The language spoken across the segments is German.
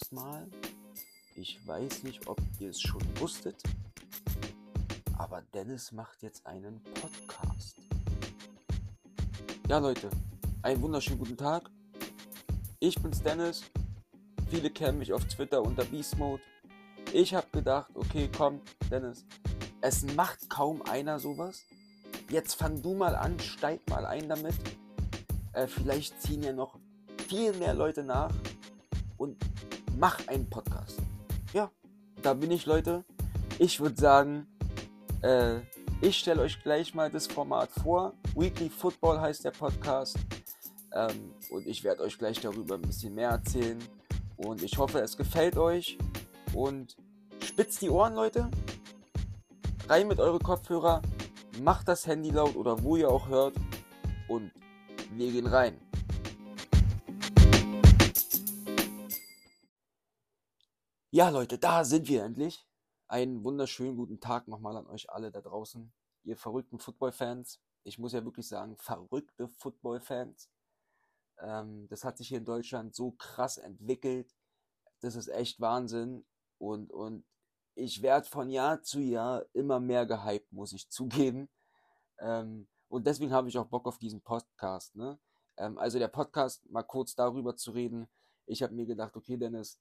erstmal, ich weiß nicht, ob ihr es schon wusstet, aber Dennis macht jetzt einen Podcast. Ja, Leute, einen wunderschönen guten Tag. Ich bin's Dennis. Viele kennen mich auf Twitter unter Beast Mode. Ich habe gedacht, okay, komm, Dennis, es macht kaum einer sowas. Jetzt fang du mal an, steig mal ein damit. Äh, vielleicht ziehen ja noch viel mehr Leute nach und mach einen Podcast. Ja, da bin ich, Leute. Ich würde sagen, äh, ich stelle euch gleich mal das Format vor. Weekly Football heißt der Podcast. Ähm, und ich werde euch gleich darüber ein bisschen mehr erzählen. Und ich hoffe, es gefällt euch. Und spitzt die Ohren, Leute. Rein mit eure Kopfhörer. Macht das Handy laut oder wo ihr auch hört. Und wir gehen rein. Ja, Leute, da sind wir endlich. Einen wunderschönen guten Tag nochmal an euch alle da draußen, ihr verrückten Football-Fans. Ich muss ja wirklich sagen, verrückte Football-Fans. Ähm, das hat sich hier in Deutschland so krass entwickelt. Das ist echt Wahnsinn. Und, und ich werde von Jahr zu Jahr immer mehr gehypt, muss ich zugeben. Ähm, und deswegen habe ich auch Bock auf diesen Podcast. Ne? Ähm, also der Podcast, mal kurz darüber zu reden. Ich habe mir gedacht, okay, Dennis,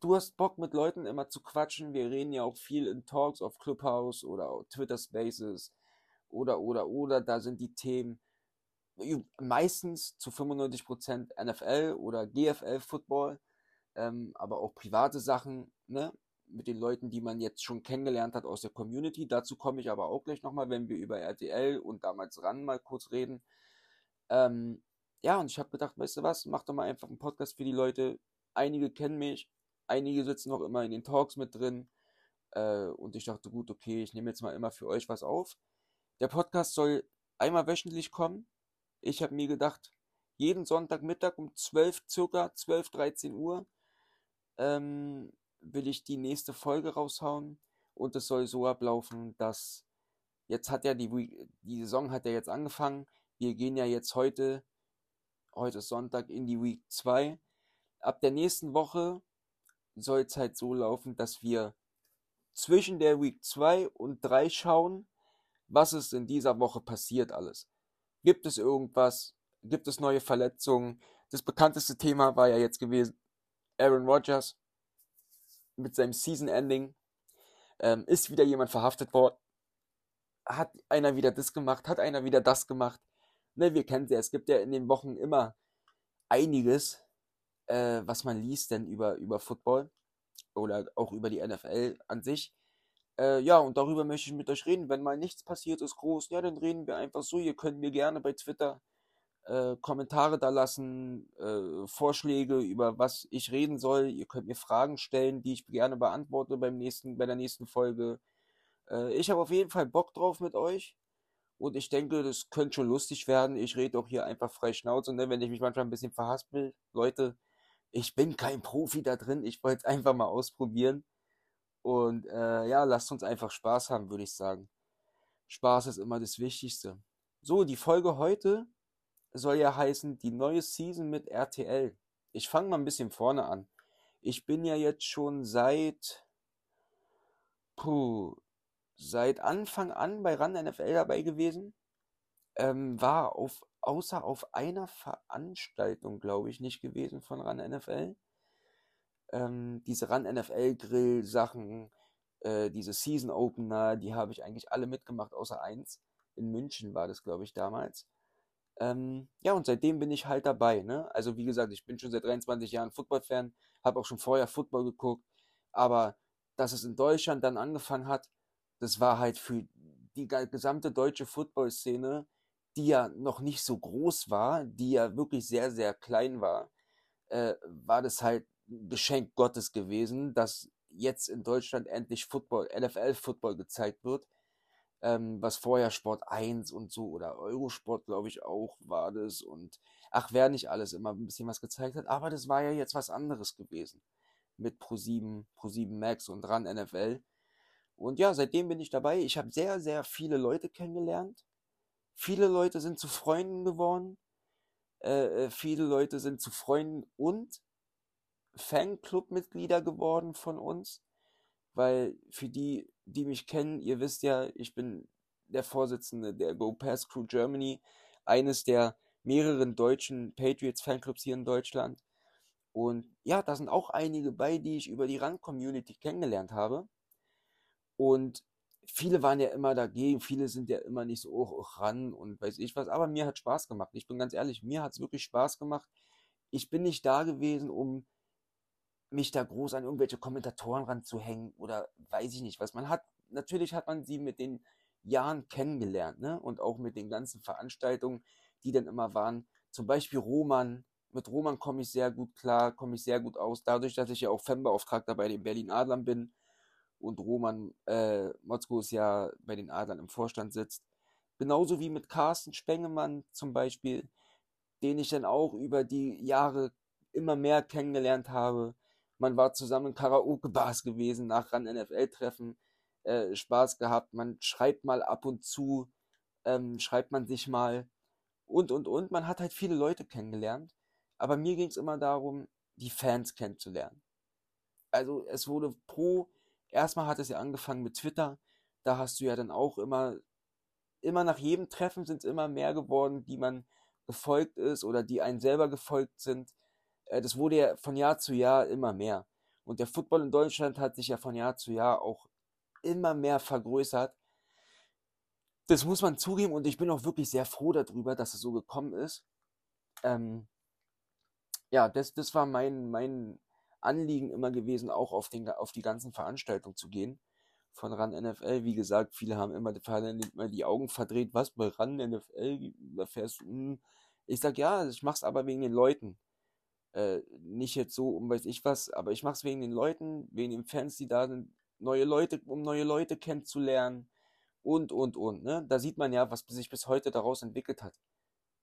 du hast Bock mit Leuten immer zu quatschen. Wir reden ja auch viel in Talks auf Clubhouse oder Twitter Spaces oder, oder, oder. Da sind die Themen meistens zu 95% NFL oder GFL Football, ähm, aber auch private Sachen, ne? Mit den Leuten, die man jetzt schon kennengelernt hat aus der Community. Dazu komme ich aber auch gleich nochmal, wenn wir über RTL und damals RAN mal kurz reden. Ähm, ja, und ich habe gedacht, weißt du was, mach doch mal einfach einen Podcast für die Leute. Einige kennen mich, Einige sitzen noch immer in den Talks mit drin. Äh, und ich dachte, gut, okay, ich nehme jetzt mal immer für euch was auf. Der Podcast soll einmal wöchentlich kommen. Ich habe mir gedacht, jeden Sonntagmittag um 12, circa 12, 13 Uhr, ähm, will ich die nächste Folge raushauen. Und es soll so ablaufen, dass jetzt hat ja die, die Saison hat ja jetzt angefangen. Wir gehen ja jetzt heute, heute ist Sonntag, in die Week 2. Ab der nächsten Woche soll es halt so laufen, dass wir zwischen der Week 2 und 3 schauen, was ist in dieser Woche passiert alles. Gibt es irgendwas? Gibt es neue Verletzungen? Das bekannteste Thema war ja jetzt gewesen Aaron Rodgers mit seinem Season Ending. Ähm, ist wieder jemand verhaftet worden? Hat einer wieder das gemacht? Hat einer wieder das gemacht? Ne, wir kennen ja, es gibt ja in den Wochen immer einiges, äh, was man liest denn über, über Football oder auch über die NFL an sich. Äh, ja, und darüber möchte ich mit euch reden. Wenn mal nichts passiert ist groß, ja, dann reden wir einfach so. Ihr könnt mir gerne bei Twitter äh, Kommentare da lassen, äh, Vorschläge über was ich reden soll. Ihr könnt mir Fragen stellen, die ich gerne beantworte beim nächsten, bei der nächsten Folge. Äh, ich habe auf jeden Fall Bock drauf mit euch. Und ich denke, das könnte schon lustig werden. Ich rede auch hier einfach frei Schnauze. Ne? Wenn ich mich manchmal ein bisschen verhaspel, Leute, ich bin kein Profi da drin, ich wollte es einfach mal ausprobieren. Und äh, ja, lasst uns einfach Spaß haben, würde ich sagen. Spaß ist immer das Wichtigste. So, die Folge heute soll ja heißen, die neue Season mit RTL. Ich fange mal ein bisschen vorne an. Ich bin ja jetzt schon seit, puh, seit Anfang an bei RAN NFL dabei gewesen. Ähm, war auf außer auf einer Veranstaltung, glaube ich, nicht gewesen von RAN NFL. Ähm, diese RAN NFL Grill Sachen, äh, diese Season Opener, die habe ich eigentlich alle mitgemacht, außer eins. In München war das, glaube ich, damals. Ähm, ja, und seitdem bin ich halt dabei. Ne? Also wie gesagt, ich bin schon seit 23 Jahren Football-Fan, habe auch schon vorher Football geguckt, aber dass es in Deutschland dann angefangen hat, das war halt für die gesamte deutsche Football-Szene die ja noch nicht so groß war, die ja wirklich sehr, sehr klein war, äh, war das halt ein Geschenk Gottes gewesen, dass jetzt in Deutschland endlich Football, NFL-Football gezeigt wird, ähm, was vorher Sport 1 und so oder Eurosport, glaube ich, auch war das und ach, wer nicht alles immer ein bisschen was gezeigt hat, aber das war ja jetzt was anderes gewesen mit Pro7, Pro7 Max und ran NFL. Und ja, seitdem bin ich dabei. Ich habe sehr, sehr viele Leute kennengelernt. Viele Leute sind zu Freunden geworden. Äh, äh, viele Leute sind zu Freunden und Fanclub-Mitglieder geworden von uns, weil für die, die mich kennen, ihr wisst ja, ich bin der Vorsitzende der Go Pass Crew Germany, eines der mehreren deutschen Patriots Fanclubs hier in Deutschland. Und ja, da sind auch einige bei, die ich über die Run-Community kennengelernt habe. Und viele waren ja immer dagegen, viele sind ja immer nicht so oh, ran und weiß ich was, aber mir hat Spaß gemacht. Ich bin ganz ehrlich, mir hat es wirklich Spaß gemacht. Ich bin nicht da gewesen, um mich da groß an irgendwelche Kommentatoren ranzuhängen oder weiß ich nicht was. Man hat, natürlich hat man sie mit den Jahren kennengelernt, ne? Und auch mit den ganzen Veranstaltungen, die dann immer waren. Zum Beispiel Roman. Mit Roman komme ich sehr gut klar, komme ich sehr gut aus. Dadurch, dass ich ja auch Fanbeauftragter bei den Berlin Adlern bin und Roman äh, Motzkos ja bei den Adlern im Vorstand sitzt. Genauso wie mit Carsten Spengemann zum Beispiel, den ich dann auch über die Jahre immer mehr kennengelernt habe. Man war zusammen in Karaoke-Bars gewesen nach ran NFL-Treffen, äh, Spaß gehabt. Man schreibt mal ab und zu, ähm, schreibt man sich mal und und und. Man hat halt viele Leute kennengelernt. Aber mir ging es immer darum, die Fans kennenzulernen. Also es wurde pro, erstmal hat es ja angefangen mit Twitter. Da hast du ja dann auch immer, immer nach jedem Treffen sind es immer mehr geworden, die man gefolgt ist oder die einen selber gefolgt sind. Äh, das wurde ja von Jahr zu Jahr immer mehr. Und der Football in Deutschland hat sich ja von Jahr zu Jahr auch immer mehr vergrößert. Das muss man zugeben und ich bin auch wirklich sehr froh darüber, dass es so gekommen ist. Ähm, ja, das, das war mein, mein Anliegen immer gewesen, auch auf, den, auf die ganzen Veranstaltungen zu gehen von RAN NFL. Wie gesagt, viele haben immer, die Augen verdreht, was bei RAN NFL, da fährst du, hm. ich sag ja, ich mach's aber wegen den Leuten. Äh, nicht jetzt so um weiß ich was, aber ich mach's wegen den Leuten, wegen den Fans, die da sind, neue Leute, um neue Leute kennenzulernen und, und, und. Ne? Da sieht man ja, was sich bis heute daraus entwickelt hat.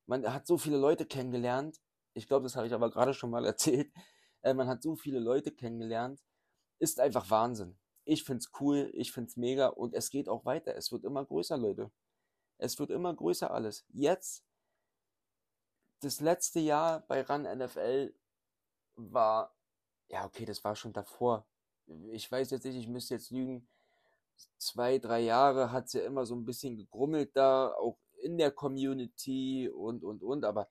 Man hat so viele Leute kennengelernt. Ich glaube, das habe ich aber gerade schon mal erzählt. Äh, man hat so viele Leute kennengelernt. Ist einfach Wahnsinn. Ich finde es cool, ich finde es mega und es geht auch weiter. Es wird immer größer, Leute. Es wird immer größer alles. Jetzt, das letzte Jahr bei RAN NFL war, ja, okay, das war schon davor. Ich weiß jetzt nicht, ich müsste jetzt lügen. Zwei, drei Jahre hat es ja immer so ein bisschen gegrummelt da, auch in der Community und, und, und, aber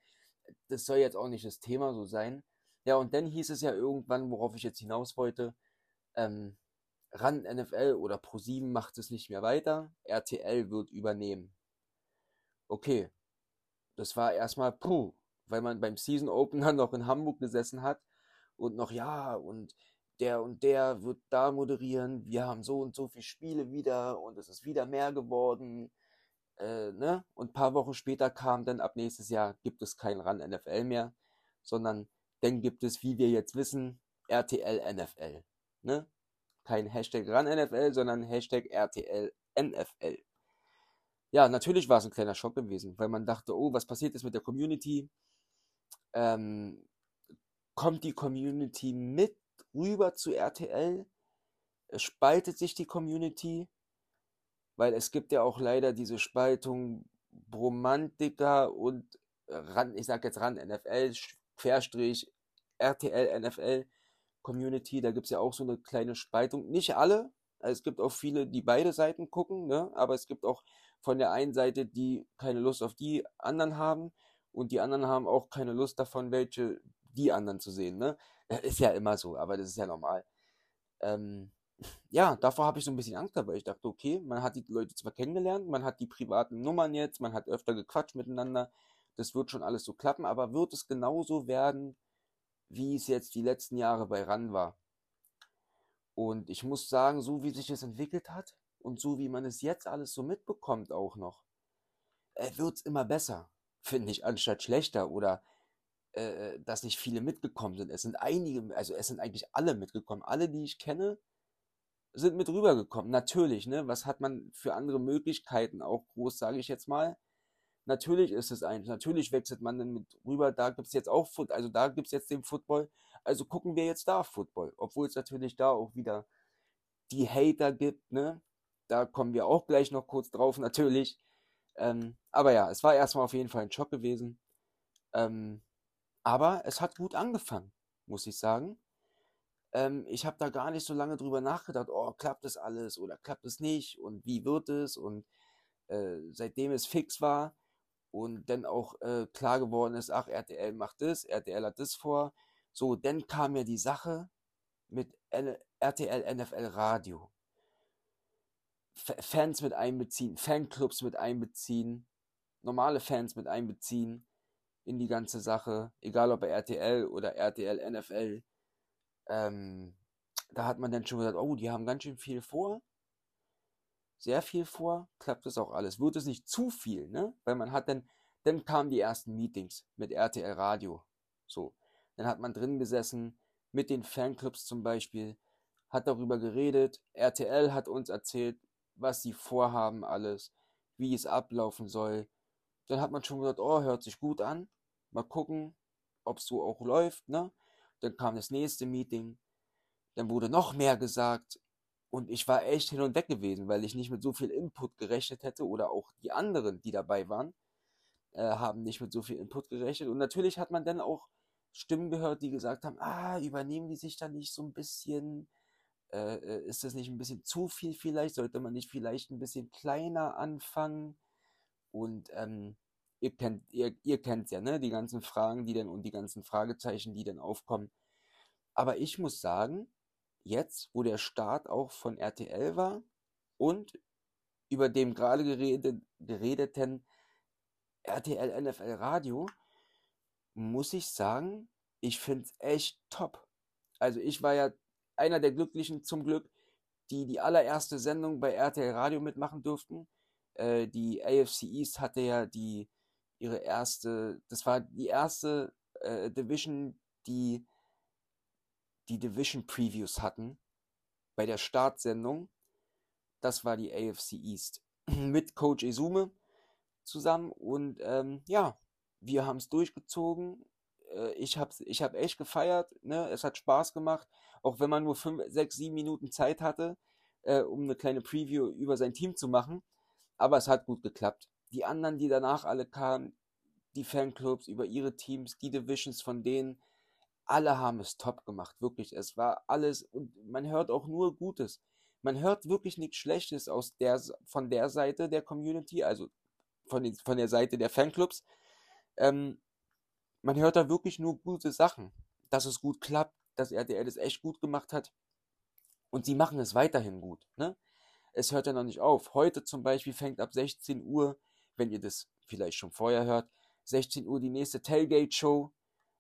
das soll jetzt auch nicht das Thema so sein. Ja, und dann hieß es ja irgendwann, worauf ich jetzt hinaus wollte, ähm, RAN NFL oder Pro7 macht es nicht mehr weiter, RTL wird übernehmen. Okay, das war erstmal puh, weil man beim Season Opener noch in Hamburg gesessen hat und noch ja und der und der wird da moderieren, wir haben so und so viele Spiele wieder und es ist wieder mehr geworden. Äh, ne? Und ein paar Wochen später kam dann, ab nächstes Jahr gibt es kein RAN NFL mehr, sondern dann gibt es, wie wir jetzt wissen, RTL NFL. Ne? Kein Hashtag RAN NFL, sondern Hashtag RTL NFL. Ja, natürlich war es ein kleiner Schock gewesen, weil man dachte, oh, was passiert jetzt mit der Community? Ähm, kommt die Community mit rüber zu RTL? Spaltet sich die Community, weil es gibt ja auch leider diese Spaltung Bromantiker und ran, ich sag jetzt ran NFL, Querstrich, RTL, NFL Community, da gibt es ja auch so eine kleine Spaltung. Nicht alle, also es gibt auch viele, die beide Seiten gucken, ne? aber es gibt auch von der einen Seite, die keine Lust auf die anderen haben und die anderen haben auch keine Lust davon, welche die anderen zu sehen. Ne? Ist ja immer so, aber das ist ja normal. Ähm, ja, davor habe ich so ein bisschen Angst, weil ich dachte, okay, man hat die Leute zwar kennengelernt, man hat die privaten Nummern jetzt, man hat öfter gequatscht miteinander, das wird schon alles so klappen, aber wird es genauso werden, wie es jetzt die letzten Jahre bei RAN war? Und ich muss sagen, so wie sich es entwickelt hat und so wie man es jetzt alles so mitbekommt auch noch, äh, wird es immer besser, finde ich, anstatt schlechter oder äh, dass nicht viele mitgekommen sind. Es sind einige, also es sind eigentlich alle mitgekommen. Alle, die ich kenne, sind mit rübergekommen. Natürlich, ne? Was hat man für andere Möglichkeiten, auch groß, sage ich jetzt mal. Natürlich ist es eins. Natürlich wechselt man dann mit rüber. Da gibt es jetzt auch Football, also da gibt es jetzt den Football. Also gucken wir jetzt da Football. Obwohl es natürlich da auch wieder die Hater gibt, ne? Da kommen wir auch gleich noch kurz drauf, natürlich. Ähm, aber ja, es war erstmal auf jeden Fall ein Schock gewesen. Ähm, aber es hat gut angefangen, muss ich sagen. ähm, ich habe da gar nicht so lange drüber nachgedacht, oh, klappt das alles oder klappt es nicht und wie wird es und äh, seitdem es fix war und dann auch äh, klar geworden ist, ach, RTL macht das, RTL hat das vor, so, dann kam ja die Sache mit N RTL NFL Radio. F Fans mit einbeziehen, Fanclubs mit einbeziehen, normale Fans mit einbeziehen in die ganze Sache, egal ob bei RTL oder RTL NFL. Ähm, da hat man dann schon gesagt, oh, die haben ganz schön viel vor. Sehr viel vor, klappt das auch alles. Wird es nicht zu viel, ne? Weil man hat dann, dann kamen die ersten Meetings mit RTL Radio. So. Dann hat man drin gesessen, mit den Fanclubs zum Beispiel, hat darüber geredet. RTL hat uns erzählt, was sie vorhaben, alles, wie es ablaufen soll. Dann hat man schon gesagt, oh, hört sich gut an. Mal gucken, ob es so auch läuft, ne? Dann kam das nächste Meeting. Dann wurde noch mehr gesagt. Und ich war echt hin und weg gewesen, weil ich nicht mit so viel Input gerechnet hätte oder auch die anderen, die dabei waren, äh, haben nicht mit so viel Input gerechnet. Und natürlich hat man dann auch Stimmen gehört, die gesagt haben, ah, übernehmen die sich da nicht so ein bisschen, äh, äh, ist das nicht ein bisschen zu viel vielleicht, sollte man nicht vielleicht ein bisschen kleiner anfangen? Und ähm, ihr kennt, ihr, ihr kennt ja, ne, die ganzen Fragen, die denn und die ganzen Fragezeichen, die dann aufkommen. Aber ich muss sagen, jetzt, wo der Start auch von RTL war und über dem gerade geredet, geredeten RTL NFL Radio, muss ich sagen, ich finde es echt top. Also ich war ja einer der Glücklichen zum Glück, die die allererste Sendung bei RTL Radio mitmachen durften. Äh, die AFC East hatte ja die ihre erste, das war die erste äh, Division, die die Division Previews hatten bei der Startsendung. Das war die AFC East mit Coach Izume zusammen und ähm, ja, wir haben es durchgezogen. Äh, ich habe ich hab echt gefeiert. Ne? Es hat Spaß gemacht. Auch wenn man nur 5, 6, 7 Minuten Zeit hatte, äh, um eine kleine Preview über sein Team zu machen. Aber es hat gut geklappt. Die anderen, die danach alle kamen, die Fanclubs über ihre Teams, die Divisions von denen, alle haben es top gemacht. Wirklich. Es war alles. Und man hört auch nur Gutes. Man hört wirklich nichts Schlechtes aus der, von der Seite der Community, also von, den, von der Seite der Fanclubs ähm, man hört da wirklich nur gute Sachen. Dass es gut klappt, dass RTL das echt gut gemacht hat. Und sie machen es weiterhin gut. Ne? Es hört ja noch nicht auf. Heute zum Beispiel fängt ab 16 Uhr, wenn ihr das vielleicht schon vorher hört, 16 Uhr die nächste Tailgate-Show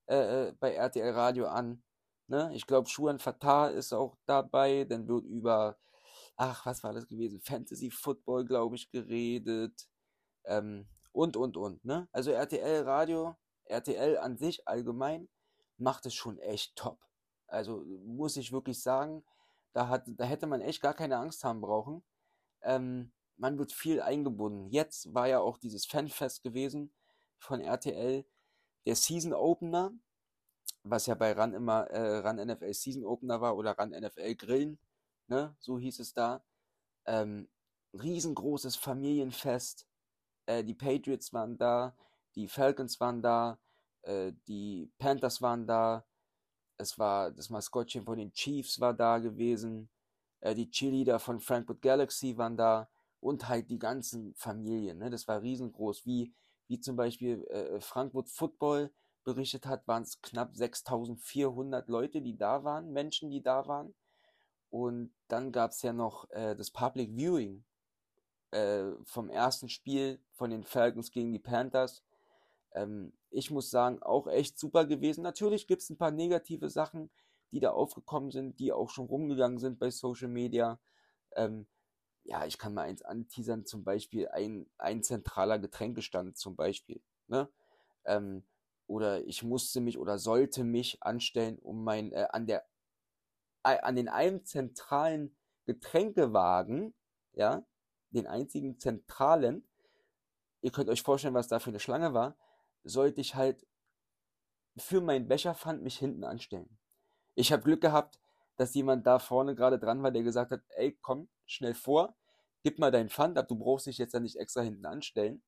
äh, äh bei RTL Radio an. Ne? Ich glaube, Schuan Fatah ist auch dabei. Dann wird über, ach, was war das gewesen? Fantasy Football, glaube ich, geredet. Ähm, und, und, und. Ne? Also RTL Radio, RTL an sich allgemein macht es schon echt top. Also muss ich wirklich sagen, da, hat, da hätte man echt gar keine Angst haben brauchen. Ähm, man wird viel eingebunden. Jetzt war ja auch dieses Fanfest gewesen von RTL, der Season Opener, was ja bei Run immer äh, Run NFL Season Opener war oder Run NFL Grillen, ne? so hieß es da. Ähm, riesengroßes Familienfest, äh, die Patriots waren da, die Falcons waren da, äh, die Panthers waren da, es war das Maskottchen von den Chiefs war da gewesen, äh, die Cheerleader von Frankfurt Galaxy waren da und halt die ganzen Familien. Ne? Das war riesengroß. Wie, wie zum Beispiel äh, Frankfurt Football berichtet hat, waren es knapp 6400 Leute, die da waren, Menschen, die da waren. Und dann gab es ja noch äh, das Public Viewing äh, vom ersten Spiel von den Falcons gegen die Panthers. Ähm, ich muss sagen, auch echt super gewesen. Natürlich gibt es ein paar negative Sachen, die da aufgekommen sind, die auch schon rumgegangen sind bei Social Media. Ähm, ja, ich kann mal eins anteasern, zum Beispiel ein, ein zentraler Getränkestand zum Beispiel. Ne? Ähm, oder ich musste mich oder sollte mich anstellen, um mein, äh, an der, äh, an den einen zentralen Getränkewagen, ja, den einzigen zentralen, ihr könnt euch vorstellen, was da für eine Schlange war, sollte ich halt für meinen Becherpfand mich hinten anstellen. Ich habe Glück gehabt, dass jemand da vorne gerade dran war, der gesagt hat, ey, komm, schnell vor, gib mal deinen Pfand ab, du brauchst dich jetzt ja nicht extra hinten anstellen.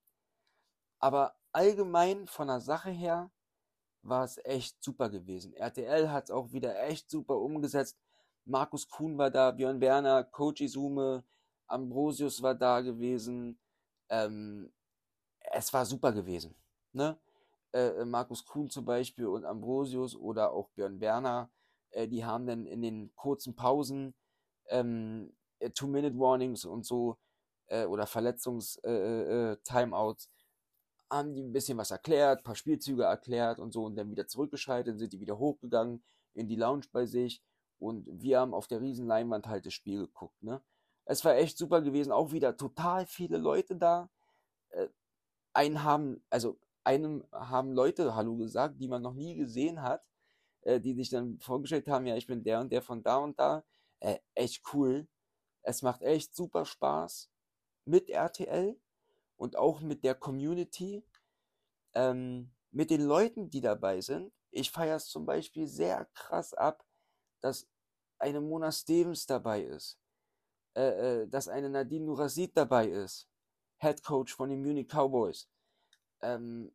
Aber allgemein von der Sache her war es echt super gewesen. RTL hat es auch wieder echt super umgesetzt. Markus Kuhn war da, Björn Werner, Coach Izume, Ambrosius war da gewesen. Ähm, es war super gewesen. Ne? Äh, Markus Kuhn zum Beispiel und Ambrosius oder auch Björn Werner, äh, die haben dann in den kurzen Pausen ähm, äh, Two-Minute-Warnings und so äh, oder Verletzungs-Timeouts, äh, äh, haben die ein bisschen was erklärt, ein paar Spielzüge erklärt und so und dann wieder zurückgeschaltet, sind die wieder hochgegangen in die Lounge bei sich und wir haben auf der riesen Leinwand halt das Spiel geguckt, ne? Es war echt super gewesen, auch wieder total viele Leute da. Äh, einen haben, also einem haben Leute Hallo gesagt, die man noch nie gesehen hat, äh, die sich dann vorgestellt haben, ja, ich bin der und der von da und da. Äh, echt cool. Es macht echt super Spaß mit RTL und auch mit der Community, ähm, mit den Leuten, die dabei sind. Ich feiere es zum Beispiel sehr krass ab, dass eine Mona Stevens dabei ist, äh, äh, dass eine Nadine Nurasid dabei ist, Head Coach von den Munich Cowboys, ähm,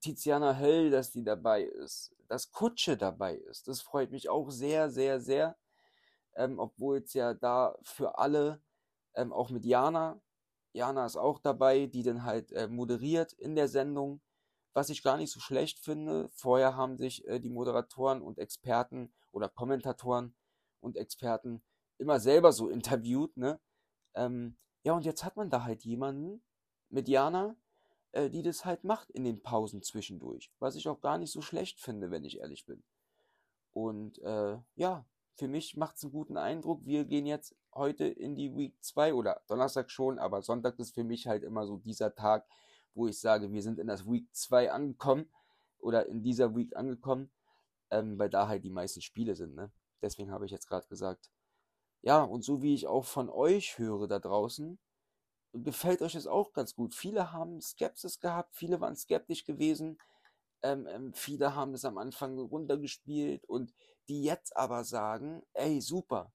Tiziana Höll, dass die dabei ist, dass Kutsche dabei ist. Das freut mich auch sehr, sehr, sehr. Ähm, obwohl es ja da für alle, ähm, auch mit Jana, Jana ist auch dabei, die dann halt äh, moderiert in der Sendung, was ich gar nicht so schlecht finde. Vorher haben sich äh, die Moderatoren und Experten oder Kommentatoren und Experten immer selber so interviewt, ne? Ähm, ja, und jetzt hat man da halt jemanden mit Jana, äh, die das halt macht in den Pausen zwischendurch. Was ich auch gar nicht so schlecht finde, wenn ich ehrlich bin. Und äh, ja, für mich macht es einen guten Eindruck. Wir gehen jetzt heute in die Week 2 oder Donnerstag schon, aber Sonntag ist für mich halt immer so dieser Tag, wo ich sage, wir sind in das Week 2 angekommen oder in dieser Week angekommen, ähm, weil da halt die meisten Spiele sind. Ne? Deswegen habe ich jetzt gerade gesagt. Ja, und so wie ich auch von euch höre da draußen, gefällt euch das auch ganz gut. Viele haben Skepsis gehabt, viele waren skeptisch gewesen, ähm, ähm, viele haben es am Anfang runtergespielt und die jetzt aber sagen, ey, super,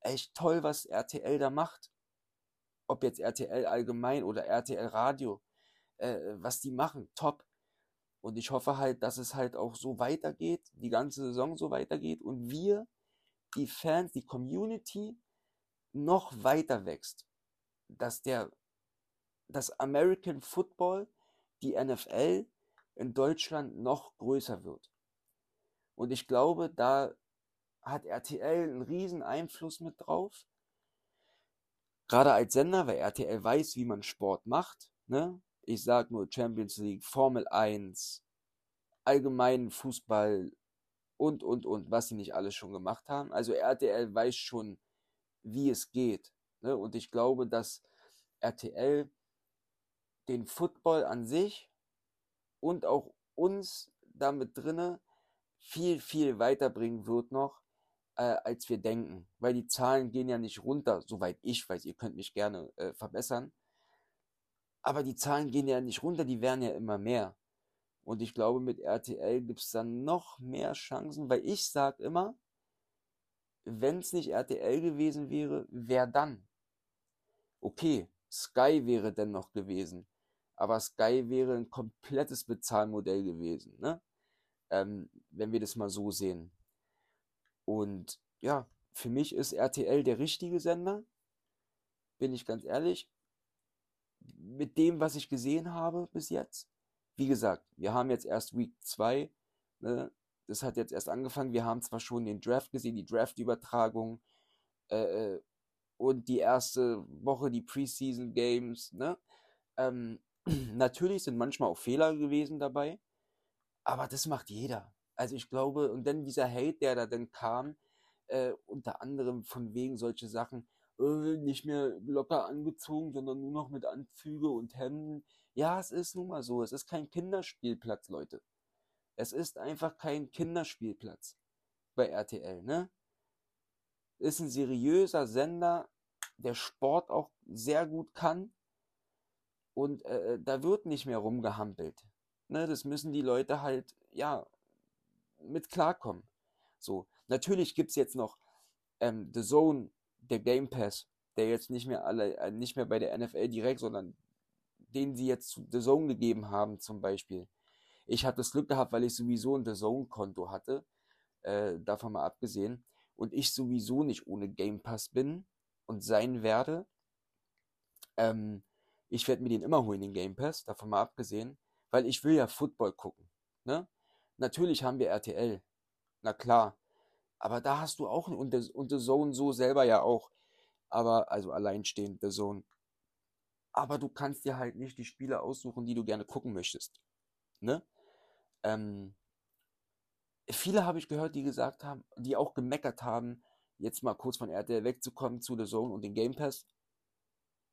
echt toll, was RTL da macht. Ob jetzt RTL allgemein oder RTL Radio, äh, was die machen, top. Und ich hoffe halt, dass es halt auch so weitergeht, die ganze Saison so weitergeht und wir, die Fans, die Community, noch weiter wächst dass der, das American Football, die NFL in Deutschland noch größer wird. Und ich glaube, da hat RTL einen riesen Einfluss mit drauf. Gerade als Sender, weil RTL weiß, wie man Sport macht. Ne? Ich sag nur Champions League, Formel 1, allgemeinen Fußball und, und, und, was sie nicht alles schon gemacht haben. Also RTL weiß schon, wie es geht. Ne? Und ich glaube, dass RTL den Football an sich und auch uns damit drinne viel, viel weiterbringen wird noch, äh, als wir denken. Weil die Zahlen gehen ja nicht runter, soweit ich weiß. Ihr könnt mich gerne äh, verbessern. Aber die Zahlen gehen ja nicht runter, die werden ja immer mehr. Und ich glaube, mit RTL gibt es dann noch mehr Chancen, weil ich sage immer, wenn es nicht RTL gewesen wäre, wer dann? Okay, Sky wäre denn noch gewesen. Aber Sky wäre ein komplettes Bezahlmodell gewesen, ne? Ähm, wenn wir das mal so sehen. Und ja, für mich ist RTL der richtige Sender. Bin ich ganz ehrlich. Mit dem, was ich gesehen habe bis jetzt. Wie gesagt, wir haben jetzt erst Week 2. Ne? Das hat jetzt erst angefangen. Wir haben zwar schon den Draft gesehen, die Draft-Übertragung. Äh, äh und die erste Woche, die Preseason Games, ne? Ähm, natürlich sind manchmal auch Fehler gewesen dabei, aber das macht jeder. Also ich glaube, und dann dieser Hate, der da dann kam, äh, unter anderem von wegen solche Sachen, äh, nicht mehr locker angezogen, sondern nur noch mit Anzüge und Hemden. Ja, es ist nun mal so. Es ist kein Kinderspielplatz, Leute. Es ist einfach kein Kinderspielplatz bei RTL, ne? Ist ein seriöser Sender, der Sport auch sehr gut kann. Und äh, äh, da wird nicht mehr rumgehampelt. Ne, das müssen die Leute halt, ja, mit klarkommen. So, natürlich gibt es jetzt noch ähm, The Zone, der Game Pass, der jetzt nicht mehr alle, äh, nicht mehr bei der NFL direkt, sondern den sie jetzt zu The Zone gegeben haben, zum Beispiel. Ich habe das Glück gehabt, weil ich sowieso ein The Zone-Konto hatte, äh, davon mal abgesehen, und ich sowieso nicht ohne Game Pass bin und sein werde. Ähm, ich werde mir den immer holen, den Game Pass, davon mal abgesehen, weil ich will ja Football gucken. Ne? Natürlich haben wir RTL, na klar, aber da hast du auch und The, und The Zone so selber ja auch, aber also alleinstehend The Zone. Aber du kannst dir halt nicht die Spiele aussuchen, die du gerne gucken möchtest. Ne? Ähm, viele habe ich gehört, die gesagt haben, die auch gemeckert haben, jetzt mal kurz von RTL wegzukommen zu The Zone und den Game Pass.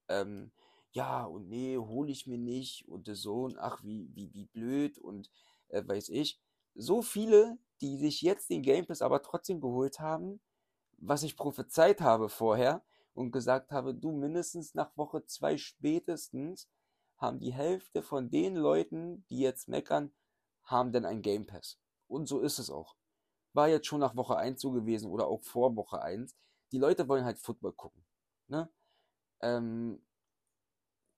Ähm, ja, und nee, hole ich mir nicht und The Zone, ach, wie, wie, wie blöd und äh, weiß ich. So viele, die sich jetzt den Game Pass aber trotzdem geholt haben, was ich prophezeit habe vorher und gesagt habe, du mindestens nach Woche zwei spätestens haben die Hälfte von den Leuten, die jetzt meckern, haben denn ein Game Pass. Und so ist es auch. War jetzt schon nach Woche 1 so gewesen oder auch vor Woche 1. Die Leute wollen halt Football gucken. Ne? Ähm,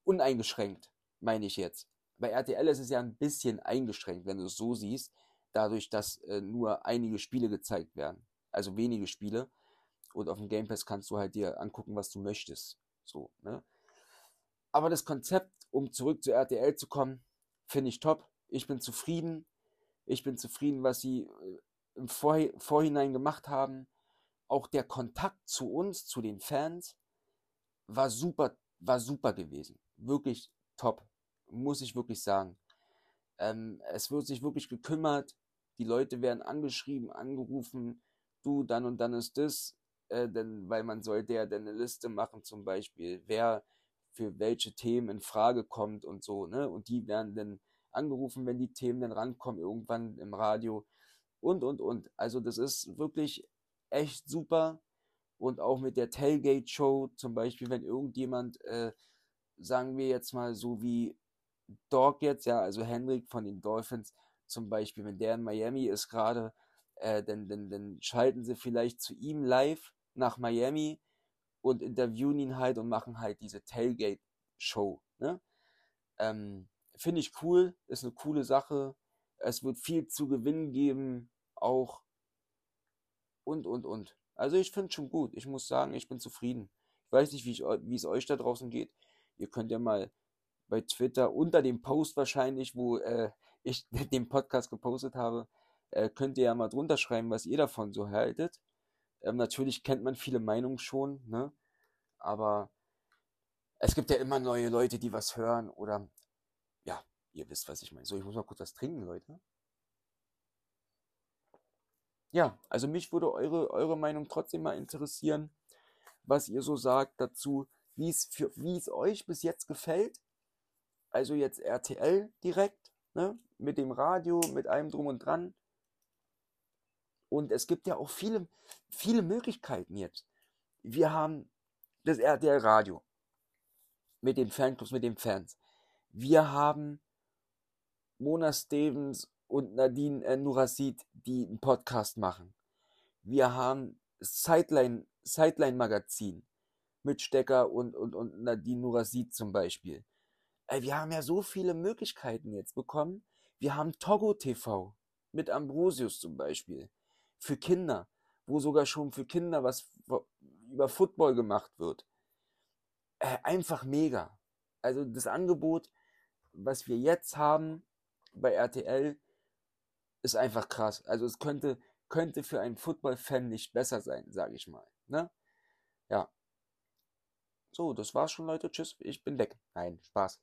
uneingeschränkt, meine ich jetzt. Bei RTL ist es ja ein bisschen eingeschränkt, wenn du es so siehst, dadurch, dass äh, nur einige Spiele gezeigt werden. Also wenige Spiele. Und auf dem Game Pass kannst du halt dir angucken, was du möchtest. So, ne? Aber das Konzept, um zurück zu RTL zu kommen, finde ich top. Ich bin zufrieden. Ich bin zufrieden, was sie äh, im Vor Vorhinein gemacht haben. Auch der Kontakt zu uns, zu den Fans, war super, war super gewesen. Wirklich top, muss ich wirklich sagen. Ähm, es wird sich wirklich gekümmert. Die Leute werden angeschrieben, angerufen. Du, dann und dann ist das. Äh, denn, weil man sollte ja dann eine Liste machen, zum Beispiel, wer für welche Themen in Frage kommt und so, ne? Und die werden dann angerufen, wenn die Themen dann rankommen, irgendwann im Radio und, und, und. Also das ist wirklich echt super. Und auch mit der Tailgate-Show, zum Beispiel, wenn irgendjemand, äh, sagen wir jetzt mal so wie Dog jetzt, ja, also Henrik von den Dolphins zum Beispiel, wenn der in Miami ist gerade, äh, dann, dann, dann schalten sie vielleicht zu ihm live nach Miami und interviewen ihn halt und machen halt diese Tailgate-Show. Ne? Ähm, Finde ich cool, ist eine coole Sache. Es wird viel zu gewinnen geben, auch und, und, und. Also ich finde es schon gut. Ich muss sagen, ich bin zufrieden. Ich weiß nicht, wie, ich, wie es euch da draußen geht. Ihr könnt ja mal bei Twitter unter dem Post wahrscheinlich, wo äh, ich den Podcast gepostet habe, äh, könnt ihr ja mal drunter schreiben, was ihr davon so haltet. Ähm, natürlich kennt man viele Meinungen schon, ne? Aber es gibt ja immer neue Leute, die was hören oder ihr wisst, was ich meine. So, ich muss mal kurz was trinken, Leute. Ja, also mich würde eure, eure Meinung trotzdem mal interessieren, was ihr so sagt dazu, wie es euch bis jetzt gefällt. Also jetzt RTL direkt, ne, mit dem Radio, mit allem drum und dran. Und es gibt ja auch viele, viele Möglichkeiten jetzt. Wir haben das RTL Radio mit den Fanclubs, mit den Fans. Wir haben Mona Stevens und Nadine äh, Nurasid, die einen Podcast machen. Wir haben Sideline, Sideline Magazin mit Stecker und, und, und Nadine Nurasid zum Beispiel. Ey, wir haben ja so viele Möglichkeiten jetzt bekommen. Wir haben Togo TV mit Ambrosius zum Beispiel für Kinder, wo sogar schon für Kinder was über Football gemacht wird. Äh, einfach mega. Also das Angebot, was wir jetzt haben bei RTL, ist einfach krass. Also es könnte, könnte für einen Football-Fan nicht besser sein, sage ich mal. Ne? Ja. So, das war's schon, Leute. Tschüss, ich bin weg. Nein, Spaß.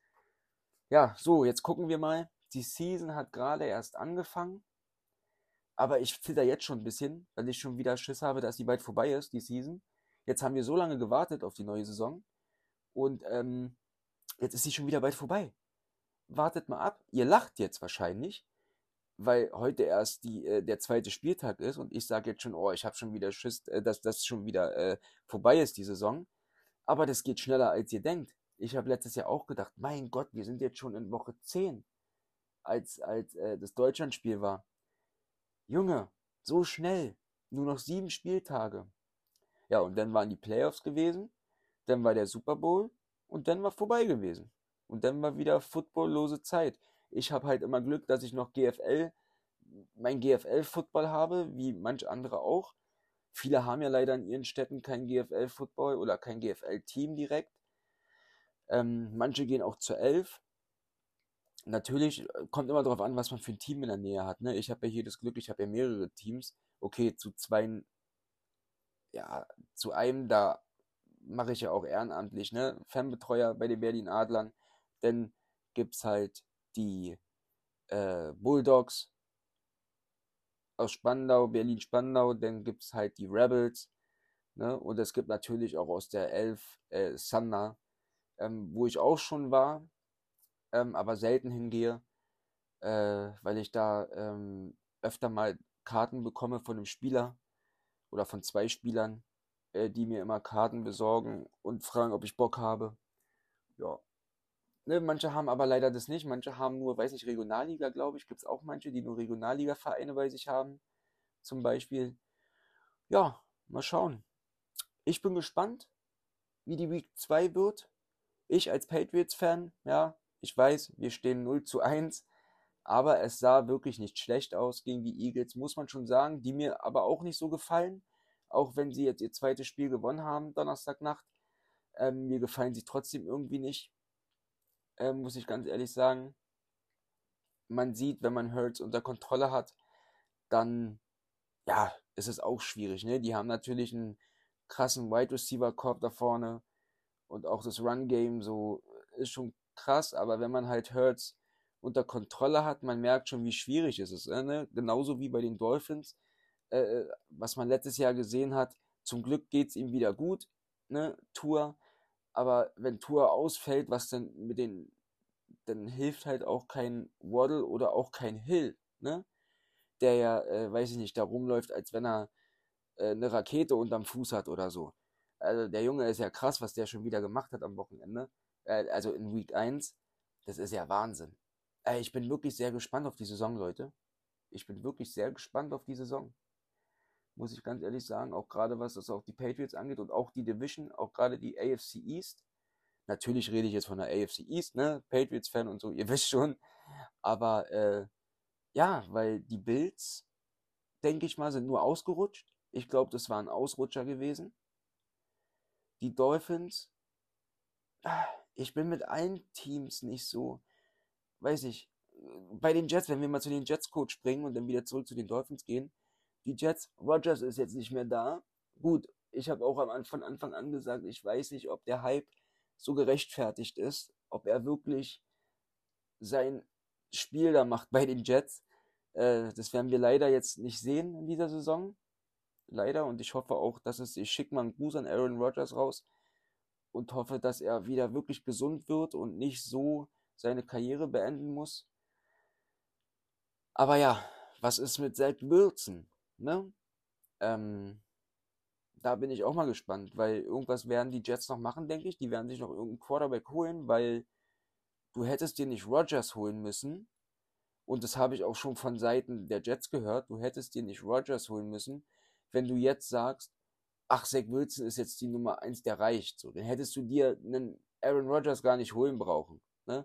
Ja, so, jetzt gucken wir mal. Die Season hat gerade erst angefangen. Aber ich zitter jetzt schon ein bisschen, weil ich schon wieder Schiss habe, dass die bald vorbei ist, die Season. Jetzt haben wir so lange gewartet auf die neue Saison. Und ähm, jetzt ist sie schon wieder bald vorbei. Wartet mal ab. Ihr lacht jetzt wahrscheinlich, weil heute erst die, äh, der zweite Spieltag ist und ich sage jetzt schon, oh, ich habe schon wieder Schiss, äh, dass das schon wieder äh, vorbei ist, die Saison. Aber das geht schneller, als ihr denkt. Ich habe letztes Jahr auch gedacht, mein Gott, wir sind jetzt schon in Woche 10, als, als äh, das Deutschlandspiel war. Junge, so schnell. Nur noch sieben Spieltage. Ja, und dann waren die Playoffs gewesen, dann war der Super Bowl und dann war vorbei gewesen. Und dann war wieder footballlose Zeit. Ich habe halt immer Glück, dass ich noch GFL, mein GFL-Football habe, wie manch andere auch. Viele haben ja leider in ihren Städten kein GFL-Football oder kein GFL-Team direkt. Ähm, manche gehen auch zur Elf. Natürlich äh, kommt immer darauf an, was man für ein Team in der Nähe hat. Ne? Ich habe ja hier das Glück, ich habe ja mehrere Teams. Okay, zu zwei, ja, zu einem, da mache ich ja auch ehrenamtlich, ne? Fanbetreuer bei den Berlin Adlern. Dann gibt es halt die äh, Bulldogs aus Spandau, Berlin-Spandau. Dann gibt es halt die Rebels. Ne? Und es gibt natürlich auch aus der Elf äh, Sanna, ähm, wo ich auch schon war ähm, aber selten hingehe, äh, weil ich da ähm, öfter mal Karten bekomme von einem Spieler oder von zwei Spielern, äh, die mir immer Karten besorgen und fragen, ob ich Bock habe. Ja. Ne, manche haben aber leider das nicht. Manche haben nur, weiß nicht, Regionalliga, glaube ich. Gibt es auch manche, die nur Regionalliga-Vereine bei sich haben. Zum Beispiel. Ja, mal schauen. Ich bin gespannt, wie die Week 2 wird. Ich als Patriots-Fan, ja, ich weiß, wir stehen 0 zu 1, aber es sah wirklich nicht schlecht aus gegen die Eagles, muss man schon sagen, die mir aber auch nicht so gefallen, auch wenn sie jetzt ihr zweites Spiel gewonnen haben, Donnerstagnacht. Ähm, mir gefallen sie trotzdem irgendwie nicht, ähm, muss ich ganz ehrlich sagen. Man sieht, wenn man Hurts unter Kontrolle hat, dann ja, ist es auch schwierig. Ne? Die haben natürlich einen krassen Wide Receiver Korb da vorne und auch das Run Game so ist schon krass, aber wenn man halt Hurts unter Kontrolle hat, man merkt schon, wie schwierig es ist. Ne? Genauso wie bei den Dolphins, äh, äh was man letztes Jahr gesehen hat. Zum Glück geht es ihm wieder gut, ne? Tour. Aber wenn Tour ausfällt, was denn mit den, dann hilft halt auch kein Waddle oder auch kein Hill, ne? Der ja, äh, weiß ich nicht, da rumläuft, als wenn er äh, eine Rakete unterm Fuß hat oder so. Also der Junge ist ja krass, was der schon wieder gemacht hat am Wochenende äh, also in Week 1, das ist ja Wahnsinn. Äh, ich bin wirklich sehr gespannt auf die Saison, Leute. Ich bin wirklich sehr gespannt auf die Saison. Muss ich ganz ehrlich sagen, auch gerade was das auch die Patriots angeht und auch die Division, auch gerade die AFC East. Natürlich rede ich jetzt von der AFC East, ne? Patriots-Fan und so, ihr wisst schon. Aber äh, ja, weil die Bills, denke ich mal, sind nur ausgerutscht. Ich glaube, das war ein Ausrutscher gewesen. Die Dolphins, ah, ich bin mit allen Teams nicht so, weiß ich, bei den Jets, wenn wir mal zu den Jets Coach springen und dann wieder zurück zu den Dolphins gehen, die Jets, Rogers ist jetzt nicht mehr da. Gut, ich habe auch von Anfang an gesagt, ich weiß nicht, ob der Hype so gerechtfertigt ist, ob er wirklich sein Spiel da macht bei den Jets. Äh, das werden wir leider jetzt nicht sehen in dieser Saison. Leider. Und ich hoffe auch, dass es, ich schicke mal einen Gruß an Aaron Rodgers raus, und hoffe, dass er wieder wirklich gesund wird und nicht so seine Karriere beenden muss. Aber ja, was ist mit Zach Wilson? Ne? Ähm, da bin ich auch mal gespannt, weil irgendwas werden die Jets noch machen, denke ich. Die werden sich noch irgendeinen Quarterback holen, weil du hättest dir nicht Rogers holen müssen. Und das habe ich auch schon von Seiten der Jets gehört. Du hättest dir nicht Rogers holen müssen, wenn du jetzt sagst, ach, Zach Wilson ist jetzt die Nummer eins, der reicht. So, dann hättest du dir einen Aaron Rodgers gar nicht holen brauchen. Ne?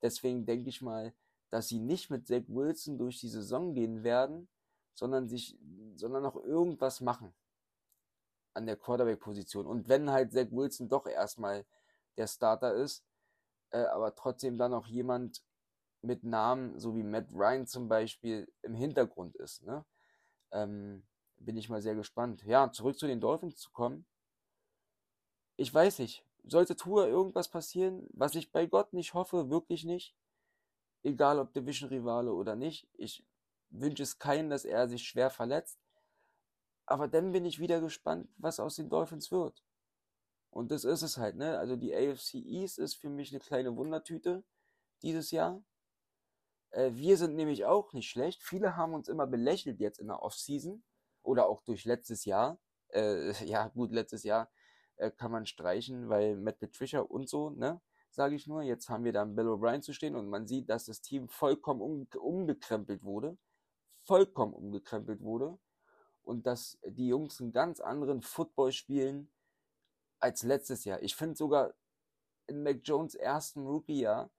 Deswegen denke ich mal, dass sie nicht mit Zach Wilson durch die Saison gehen werden, sondern sich, sondern noch irgendwas machen an der Quarterback-Position. Und wenn halt Zach Wilson doch erstmal der Starter ist, äh, aber trotzdem dann noch jemand mit Namen, so wie Matt Ryan zum Beispiel, im Hintergrund ist. Ne? Ähm, bin ich mal sehr gespannt. Ja, zurück zu den Dolphins zu kommen. Ich weiß nicht. Sollte Tour irgendwas passieren, was ich bei Gott nicht hoffe, wirklich nicht. Egal ob Division-Rivale oder nicht. Ich wünsche es keinen, dass er sich schwer verletzt. Aber dann bin ich wieder gespannt, was aus den Dolphins wird. Und das ist es halt, ne? Also die AFC East ist für mich eine kleine Wundertüte dieses Jahr. Äh, wir sind nämlich auch nicht schlecht. Viele haben uns immer belächelt jetzt in der Offseason oder auch durch letztes Jahr. Äh, ja, gut, letztes Jahr äh, kann man streichen, weil Matt Patricia und so, ne? Sage ich nur. Jetzt haben wir da Bill O'Brien zu stehen und man sieht, dass das Team vollkommen um, umgekrempelt wurde. Vollkommen umgekrempelt wurde. Und dass die Jungs einen ganz anderen Football spielen als letztes Jahr. Ich finde sogar in Mac Jones ersten Rookie-Jahr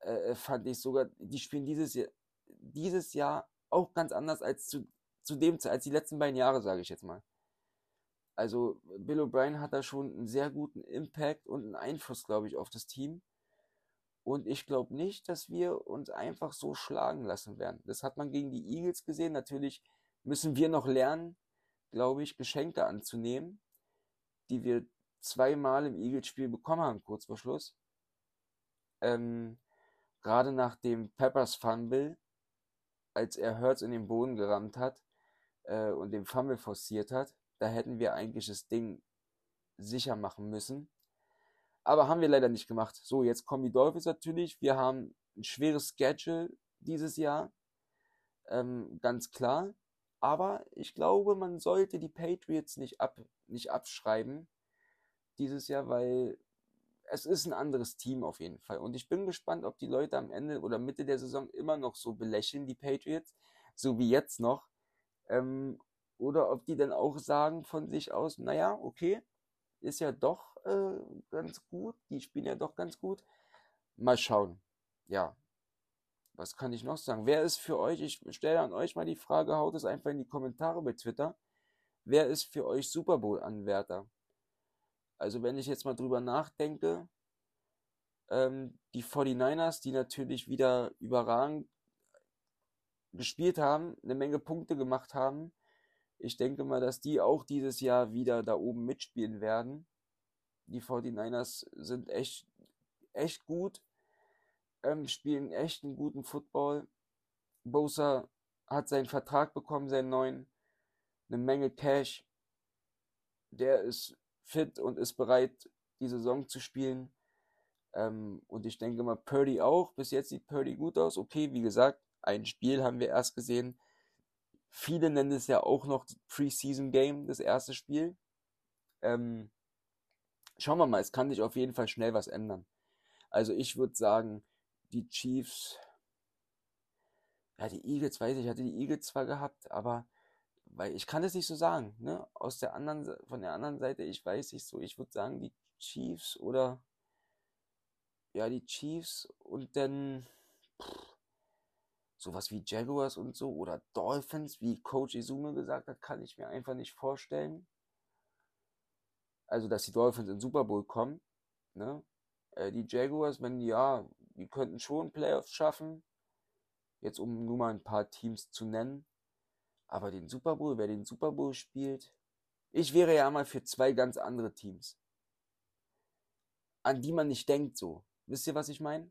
äh, fand ich sogar, die spielen dieses Jahr, dieses Jahr auch ganz anders als zu, zu dem, als die letzten beiden Jahre, sage ich jetzt mal. Also Bill O'Brien hat da schon einen sehr guten Impact und einen Einfluss, glaube ich, auf das Team. Und ich glaube nicht, dass wir uns einfach so schlagen lassen werden. Das hat man gegen die Eagles gesehen. Natürlich müssen wir noch lernen, glaube ich, Geschenke anzunehmen, die wir zweimal im Eagles-Spiel bekommen haben, kurz vor Schluss. Ähm, Gerade nach dem Peppers Fumble, als er Hurts in den Boden gerammt hat äh, und den Fumble forciert hat, da hätten wir eigentlich das Ding sicher machen müssen. Aber haben wir leider nicht gemacht. So, jetzt kommen die Dolphins natürlich. Wir haben ein schweres Schedule dieses Jahr. Ähm, ganz klar. Aber ich glaube, man sollte die Patriots nicht, ab, nicht abschreiben dieses Jahr, weil es ist ein anderes Team auf jeden Fall. Und ich bin gespannt, ob die Leute am Ende oder Mitte der Saison immer noch so belächeln, die Patriots, so wie jetzt noch. Ähm, oder ob die dann auch sagen von sich aus, naja, okay, ist ja doch äh, ganz gut, die spielen ja doch ganz gut. Mal schauen. Ja. Was kann ich noch sagen? Wer ist für euch, ich stelle an euch mal die Frage, haut es einfach in die Kommentare bei Twitter. Wer ist für euch Super Bowl-Anwärter? Also wenn ich jetzt mal drüber nachdenke, ähm, die 49ers, die natürlich wieder überragend gespielt haben, eine Menge Punkte gemacht haben. Ich denke mal, dass die auch dieses Jahr wieder da oben mitspielen werden. Die 49ers sind echt, echt gut, ähm, spielen echt einen guten Football. Bosa hat seinen Vertrag bekommen, seinen neuen, eine Menge Cash. Der ist fit und ist bereit, die Saison zu spielen. Ähm, und ich denke mal, Purdy auch. Bis jetzt sieht Purdy gut aus. Okay, wie gesagt, ein Spiel haben wir erst gesehen. Viele nennen es ja auch noch Preseason Game, das erste Spiel. Ähm, schauen wir mal, es kann sich auf jeden Fall schnell was ändern. Also ich würde sagen, die Chiefs, ja, die Eagles, weiß ich, hatte die Eagles zwar gehabt, aber weil ich kann es nicht so sagen, ne? Aus der anderen, von der anderen Seite, ich weiß nicht so, ich würde sagen, die Chiefs oder ja, die Chiefs und dann pff, sowas wie Jaguars und so oder Dolphins, wie Coach Izume gesagt hat, kann ich mir einfach nicht vorstellen. Also, dass die Dolphins in Super Bowl kommen, ne? Äh, die Jaguars, wenn ja, die könnten schon Playoffs schaffen. Jetzt um nur mal ein paar Teams zu nennen. Aber den Super Bowl, wer den Super Bowl spielt, ich wäre ja mal für zwei ganz andere Teams. An die man nicht denkt so. Wisst ihr, was ich meine?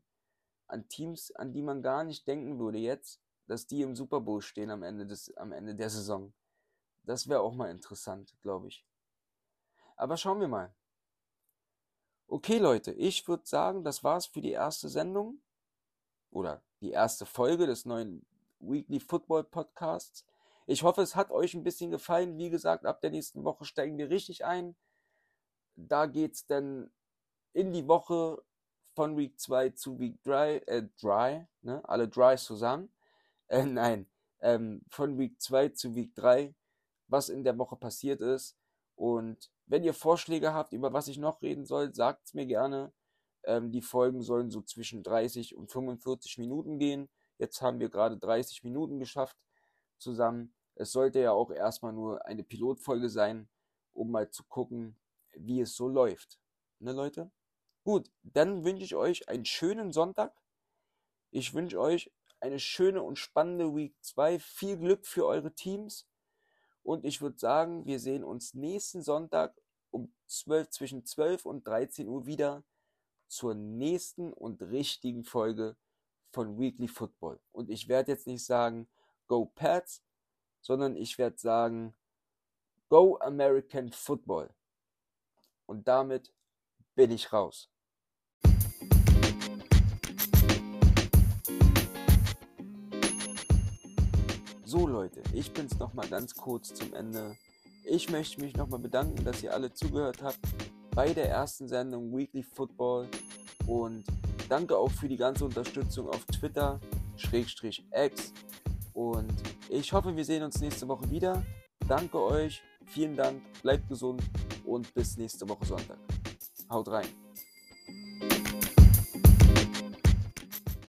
An Teams, an die man gar nicht denken würde jetzt, dass die im Super Bowl stehen am Ende, des, am Ende der Saison. Das wäre auch mal interessant, glaube ich. Aber schauen wir mal. Okay, Leute, ich würde sagen, das war's für die erste Sendung oder die erste Folge des neuen Weekly Football Podcasts. Ich hoffe, es hat euch ein bisschen gefallen. Wie gesagt, ab der nächsten Woche steigen wir richtig ein. Da geht's dann in die Woche von Week 2 zu Week 3, äh, Dry, ne? Alle Drys zusammen. Äh, nein, ähm, von Week 2 zu Week 3, was in der Woche passiert ist. Und wenn ihr Vorschläge habt, über was ich noch reden soll, sagt es mir gerne. Ähm, die Folgen sollen so zwischen 30 und 45 Minuten gehen. Jetzt haben wir gerade 30 Minuten geschafft zusammen. Es sollte ja auch erstmal nur eine Pilotfolge sein, um mal zu gucken, wie es so läuft. Ne, Leute? Gut, dann wünsche ich euch einen schönen Sonntag. Ich wünsche euch eine schöne und spannende Week 2. Viel Glück für eure Teams. Und ich würde sagen, wir sehen uns nächsten Sonntag um 12, zwischen 12 und 13 Uhr wieder zur nächsten und richtigen Folge von Weekly Football. Und ich werde jetzt nicht sagen, Go Pats, sondern ich werde sagen, Go American Football. Und damit bin ich raus. So Leute, ich bin's nochmal ganz kurz zum Ende. Ich möchte mich nochmal bedanken, dass ihr alle zugehört habt bei der ersten Sendung Weekly Football und danke auch für die ganze Unterstützung auf Twitter, Schrägstrich X und ich hoffe, wir sehen uns nächste Woche wieder. Danke euch, vielen Dank, bleibt gesund und bis nächste Woche Sonntag. Haut rein.